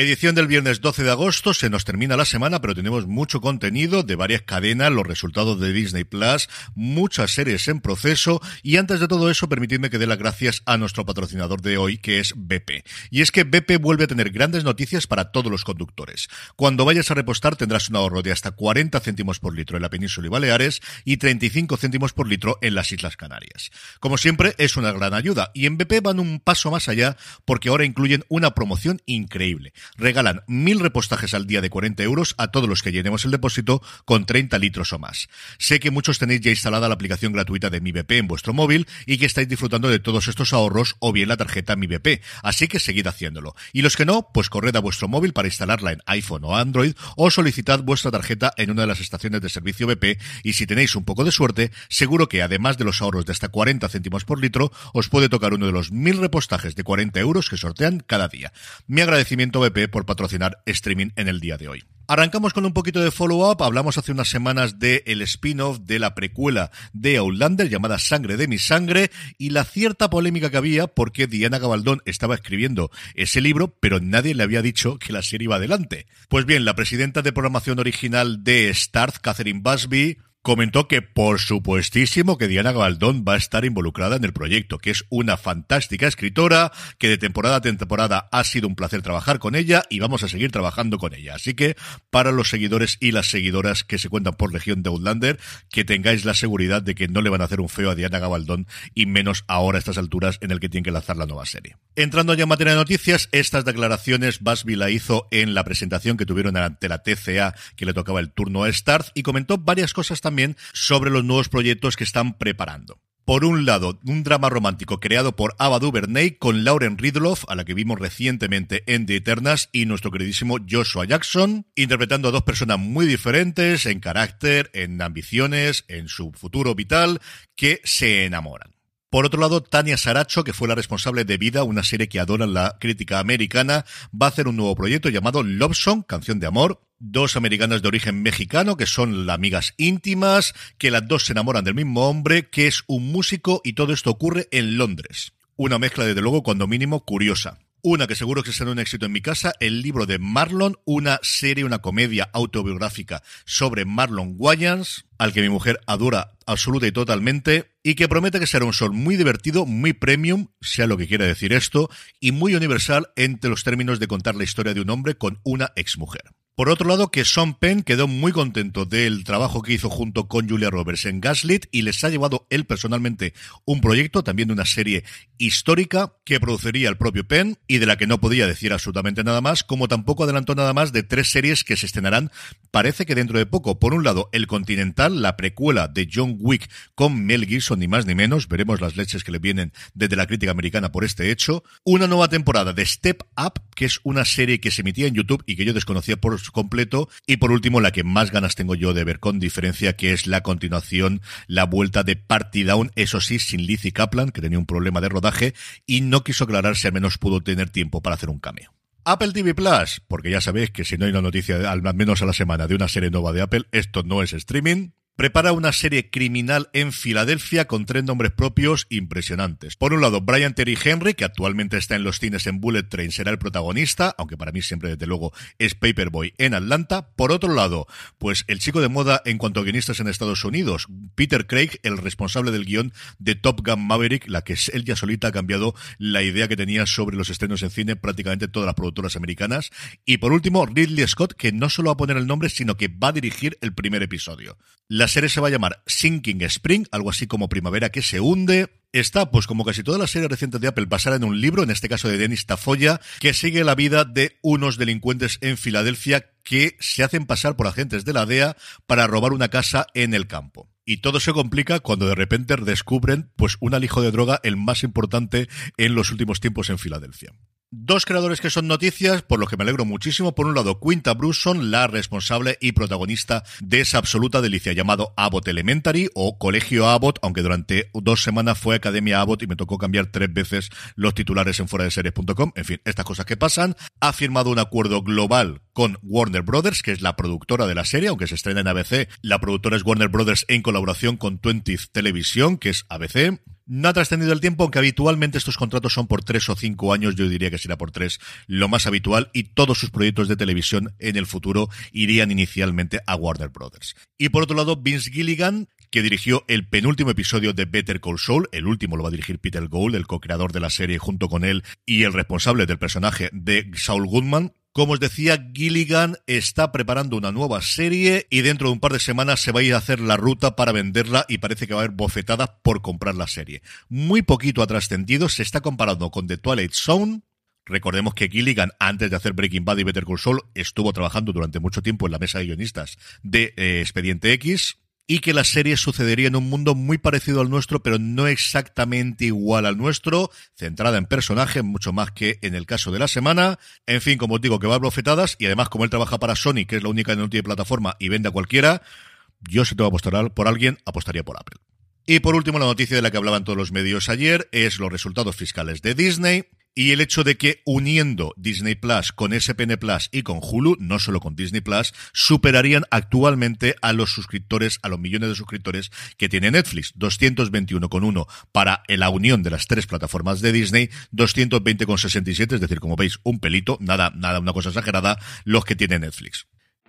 Edición del viernes 12 de agosto, se nos termina la semana, pero tenemos mucho contenido de varias cadenas, los resultados de Disney Plus, muchas series en proceso y antes de todo eso, permitidme que dé las gracias a nuestro patrocinador de hoy, que es BP. Y es que BP vuelve a tener grandes noticias para todos los conductores. Cuando vayas a repostar tendrás un ahorro de hasta 40 céntimos por litro en la península y Baleares y 35 céntimos por litro en las Islas Canarias. Como siempre, es una gran ayuda y en BP van un paso más allá porque ahora incluyen una promoción increíble regalan mil repostajes al día de 40 euros a todos los que llenemos el depósito con 30 litros o más. Sé que muchos tenéis ya instalada la aplicación gratuita de Mi BP en vuestro móvil y que estáis disfrutando de todos estos ahorros o bien la tarjeta Mi BP, así que seguid haciéndolo. Y los que no, pues corred a vuestro móvil para instalarla en iPhone o Android o solicitad vuestra tarjeta en una de las estaciones de servicio BP y si tenéis un poco de suerte, seguro que además de los ahorros de hasta 40 céntimos por litro, os puede tocar uno de los mil repostajes de 40 euros que sortean cada día. Mi agradecimiento BP por patrocinar streaming en el día de hoy. Arrancamos con un poquito de follow-up. Hablamos hace unas semanas de el spin-off de la precuela de Outlander llamada Sangre de mi sangre y la cierta polémica que había porque Diana Gabaldón estaba escribiendo ese libro, pero nadie le había dicho que la serie iba adelante. Pues bien, la presidenta de programación original de Starz, Catherine Busby, comentó que por supuestísimo que Diana Gabaldón va a estar involucrada en el proyecto, que es una fantástica escritora, que de temporada a temporada ha sido un placer trabajar con ella y vamos a seguir trabajando con ella. Así que para los seguidores y las seguidoras que se cuentan por región de Outlander, que tengáis la seguridad de que no le van a hacer un feo a Diana Gabaldón y menos ahora a estas alturas en el que tiene que lanzar la nueva serie. Entrando ya en materia de noticias, estas declaraciones Busby la hizo en la presentación que tuvieron ante la TCA que le tocaba el turno a Starz y comentó varias cosas también sobre los nuevos proyectos que están preparando. Por un lado, un drama romántico creado por Ava DuVernay con Lauren Ridloff, a la que vimos recientemente en The Eternas, y nuestro queridísimo Joshua Jackson, interpretando a dos personas muy diferentes en carácter, en ambiciones, en su futuro vital, que se enamoran. Por otro lado, Tania Saracho, que fue la responsable de Vida, una serie que adora la crítica americana, va a hacer un nuevo proyecto llamado Love Song, canción de amor. Dos americanas de origen mexicano que son amigas íntimas, que las dos se enamoran del mismo hombre, que es un músico y todo esto ocurre en Londres. Una mezcla, desde luego, cuando mínimo curiosa. Una que seguro que será un éxito en mi casa, el libro de Marlon, una serie, una comedia autobiográfica sobre Marlon Wayans, al que mi mujer adora absoluta y totalmente, y que promete que será un sol muy divertido, muy premium, sea lo que quiera decir esto, y muy universal entre los términos de contar la historia de un hombre con una exmujer. Por otro lado, que Sean Penn quedó muy contento del trabajo que hizo junto con Julia Roberts en Gaslit y les ha llevado él personalmente un proyecto, también de una serie histórica que produciría el propio Penn y de la que no podía decir absolutamente nada más, como tampoco adelantó nada más de tres series que se estrenarán, parece que dentro de poco. Por un lado, El Continental, la precuela de John Wick con Mel Gibson, ni más ni menos, veremos las leches que le vienen desde la crítica americana por este hecho. Una nueva temporada de Step Up, que es una serie que se emitía en YouTube y que yo desconocía por completo. Y por último, la que más ganas tengo yo de ver con diferencia, que es la continuación, la vuelta de Party Down, eso sí, sin Lizzie Kaplan, que tenía un problema de rodaje y no quiso aclarar si al menos pudo tener tiempo para hacer un cameo. Apple TV Plus, porque ya sabéis que si no hay una noticia al menos a la semana de una serie nueva de Apple, esto no es streaming prepara una serie criminal en Filadelfia con tres nombres propios impresionantes. Por un lado, Brian Terry Henry, que actualmente está en los cines en Bullet Train, será el protagonista, aunque para mí siempre, desde luego, es Paperboy en Atlanta. Por otro lado, pues el chico de moda en cuanto a guionistas en Estados Unidos, Peter Craig, el responsable del guion de Top Gun Maverick, la que él ya solita ha cambiado la idea que tenía sobre los estrenos en cine prácticamente todas las productoras americanas. Y por último, Ridley Scott, que no solo va a poner el nombre, sino que va a dirigir el primer episodio. Serie se va a llamar Sinking Spring, algo así como Primavera que se hunde. Está, pues como casi todas las series recientes de Apple, basada en un libro, en este caso de Dennis Tafoya, que sigue la vida de unos delincuentes en Filadelfia que se hacen pasar por agentes de la DEA para robar una casa en el campo. Y todo se complica cuando de repente descubren pues un alijo de droga el más importante en los últimos tiempos en Filadelfia. Dos creadores que son noticias, por lo que me alegro muchísimo. Por un lado, Quinta Brunson, la responsable y protagonista de esa absoluta delicia llamado Abbott Elementary o Colegio Abbott, aunque durante dos semanas fue Academia Abbott y me tocó cambiar tres veces los titulares en fuera de series.com. En fin, estas cosas que pasan. Ha firmado un acuerdo global con Warner Brothers, que es la productora de la serie, aunque se estrena en ABC. La productora es Warner Brothers en colaboración con 20th Televisión, que es ABC. No ha trascendido el tiempo, aunque habitualmente estos contratos son por tres o cinco años, yo diría que será por tres lo más habitual, y todos sus proyectos de televisión en el futuro irían inicialmente a Warner Brothers. Y por otro lado, Vince Gilligan, que dirigió el penúltimo episodio de Better Call Saul, el último lo va a dirigir Peter Gould, el co-creador de la serie junto con él y el responsable del personaje de Saul Goodman, como os decía, Gilligan está preparando una nueva serie y dentro de un par de semanas se va a ir a hacer la ruta para venderla y parece que va a haber bofetadas por comprar la serie. Muy poquito ha trascendido, se está comparando con The Twilight Zone, Recordemos que Gilligan, antes de hacer Breaking Bad y Better Call Saul, estuvo trabajando durante mucho tiempo en la mesa de guionistas de eh, Expediente X y que la serie sucedería en un mundo muy parecido al nuestro, pero no exactamente igual al nuestro, centrada en personajes mucho más que en el caso de la semana. En fin, como os digo, que va a bofetadas y además como él trabaja para Sony, que es la única que no tiene plataforma y vende a cualquiera, yo si tengo que apostar por alguien, apostaría por Apple. Y por último, la noticia de la que hablaban todos los medios ayer es los resultados fiscales de Disney y el hecho de que uniendo Disney Plus con SPN Plus y con Hulu, no solo con Disney Plus, superarían actualmente a los suscriptores, a los millones de suscriptores que tiene Netflix. 221,1 para la unión de las tres plataformas de Disney, 220,67, es decir, como veis, un pelito, nada, nada, una cosa exagerada, los que tiene Netflix.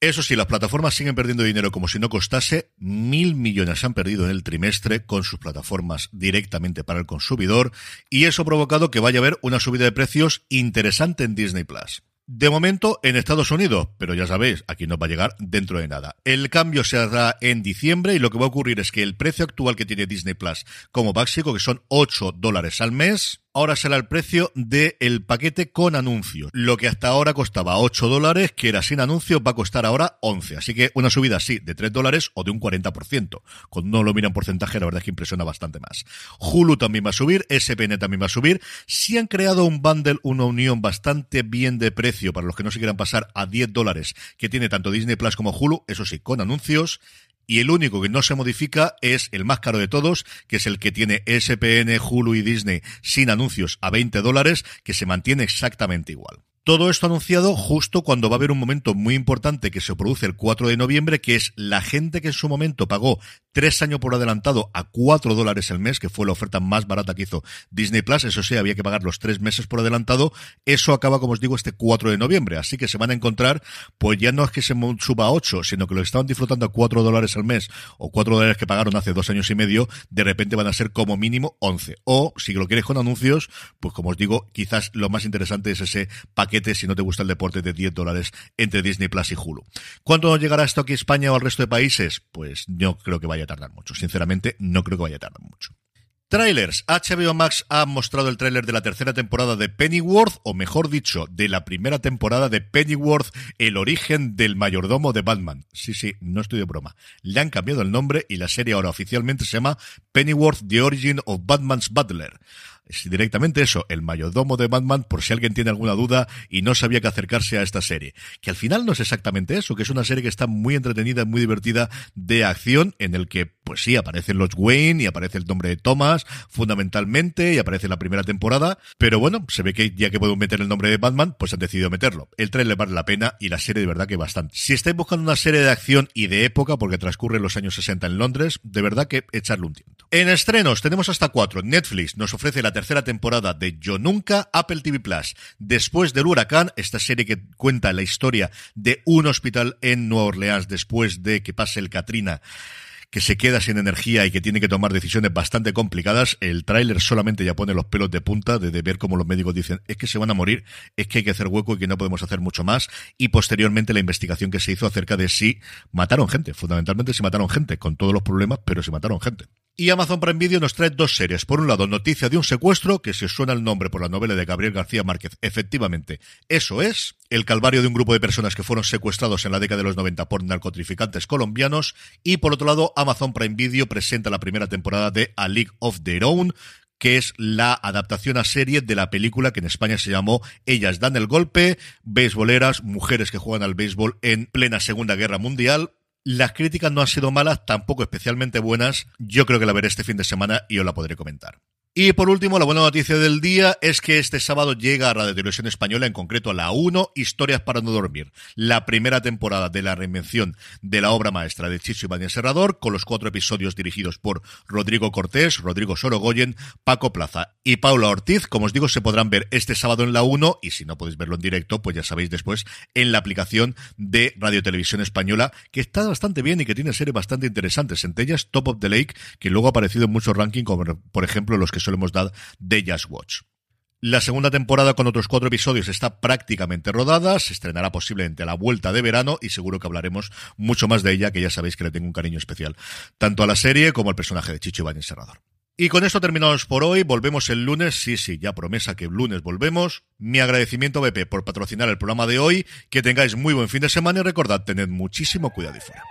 Eso sí, las plataformas siguen perdiendo dinero como si no costase. Mil millones han perdido en el trimestre con sus plataformas directamente para el consumidor y eso ha provocado que vaya a haber una subida de precios interesante en Disney Plus. De momento en Estados Unidos, pero ya sabéis, aquí no va a llegar dentro de nada. El cambio se hará en diciembre y lo que va a ocurrir es que el precio actual que tiene Disney Plus como básico, que son 8 dólares al mes, ahora será el precio del paquete con anuncio. Lo que hasta ahora costaba 8 dólares, que era sin anuncio, va a costar ahora 11. Así que una subida sí, de 3 dólares o de un 40%. Cuando no lo miran porcentaje, la verdad es que impresiona bastante más. Hulu también va a subir, SPN también va a subir. Si han creado un bundle, una unión bastante bien de precio para los que no se quieran pasar a 10 dólares, que tiene tanto Disney Plus como Hulu, eso sí, con anuncios y el único que no se modifica es el más caro de todos, que es el que tiene SPN, Hulu y Disney sin anuncios a 20 dólares, que se mantiene exactamente igual. Todo esto anunciado justo cuando va a haber un momento muy importante que se produce el 4 de noviembre, que es la gente que en su momento pagó tres años por adelantado a cuatro dólares el mes, que fue la oferta más barata que hizo Disney Plus. Eso sí, había que pagar los tres meses por adelantado. Eso acaba, como os digo, este 4 de noviembre. Así que se van a encontrar, pues ya no es que se suba a 8, sino que lo que estaban disfrutando a cuatro dólares al mes o cuatro dólares que pagaron hace dos años y medio, de repente van a ser como mínimo 11. O, si lo quieres con anuncios, pues como os digo, quizás lo más interesante es ese paquete, si no te gusta el deporte, de 10 dólares entre Disney Plus y Hulu. ¿Cuánto llegará esto aquí a España o al resto de países? Pues yo creo que vaya a tardar mucho. Sinceramente, no creo que vaya a tardar mucho. Trailers. HBO Max ha mostrado el tráiler de la tercera temporada de Pennyworth, o mejor dicho, de la primera temporada de Pennyworth, el origen del mayordomo de Batman. Sí, sí, no estoy de broma. Le han cambiado el nombre y la serie ahora oficialmente se llama Pennyworth, The Origin of Batman's Butler es directamente eso, el mayordomo de Batman, por si alguien tiene alguna duda y no sabía que acercarse a esta serie. Que al final no es exactamente eso, que es una serie que está muy entretenida, muy divertida de acción, en el que, pues sí, aparecen los Wayne y aparece el nombre de Thomas, fundamentalmente, y aparece la primera temporada, pero bueno, se ve que ya que puedo meter el nombre de Batman, pues han decidido meterlo. El trailer vale la pena y la serie de verdad que bastante. Si estáis buscando una serie de acción y de época, porque transcurre en los años 60 en Londres, de verdad que echarle un tiento. En estrenos tenemos hasta cuatro. Netflix nos ofrece la tercera temporada de Yo Nunca, Apple TV Plus. Después del huracán, esta serie que cuenta la historia de un hospital en Nueva Orleans después de que pase el Katrina que se queda sin energía y que tiene que tomar decisiones bastante complicadas, el tráiler solamente ya pone los pelos de punta de, ver cómo los médicos dicen es que se van a morir, es que hay que hacer hueco y que no podemos hacer mucho más. Y posteriormente la investigación que se hizo acerca de si mataron gente, fundamentalmente si mataron gente, con todos los problemas, pero si mataron gente. Y Amazon Prime Video nos trae dos series. Por un lado, noticia de un secuestro, que os suena el nombre por la novela de Gabriel García Márquez, efectivamente, eso es. El calvario de un grupo de personas que fueron secuestrados en la década de los 90 por narcotraficantes colombianos. Y por otro lado, Amazon Prime Video presenta la primera temporada de A League of Their Own, que es la adaptación a serie de la película que en España se llamó Ellas dan el golpe, beisboleras, mujeres que juegan al béisbol en plena Segunda Guerra Mundial, las críticas no han sido malas, tampoco especialmente buenas. Yo creo que la veré este fin de semana y os la podré comentar. Y por último, la buena noticia del día es que este sábado llega a Radio Televisión Española, en concreto a la 1, Historias para no dormir, la primera temporada de la reinvención de la obra maestra de Chicho Ibáñez Serrador, con los cuatro episodios dirigidos por Rodrigo Cortés, Rodrigo Sorogoyen, Paco Plaza y Paula Ortiz. Como os digo, se podrán ver este sábado en la 1 y si no podéis verlo en directo, pues ya sabéis después en la aplicación de Radio Televisión Española, que está bastante bien y que tiene series bastante interesantes, entre ellas Top of the Lake, que luego ha aparecido en muchos rankings, como por ejemplo los que hemos dado de Just Watch. La segunda temporada con otros cuatro episodios está prácticamente rodada, se estrenará posiblemente a la vuelta de verano y seguro que hablaremos mucho más de ella, que ya sabéis que le tengo un cariño especial, tanto a la serie como al personaje de Chicho Iván Serrador. Y con esto terminamos por hoy, volvemos el lunes, sí, sí, ya promesa que el lunes volvemos. Mi agradecimiento a BP por patrocinar el programa de hoy, que tengáis muy buen fin de semana y recordad, tened muchísimo cuidado y fuera.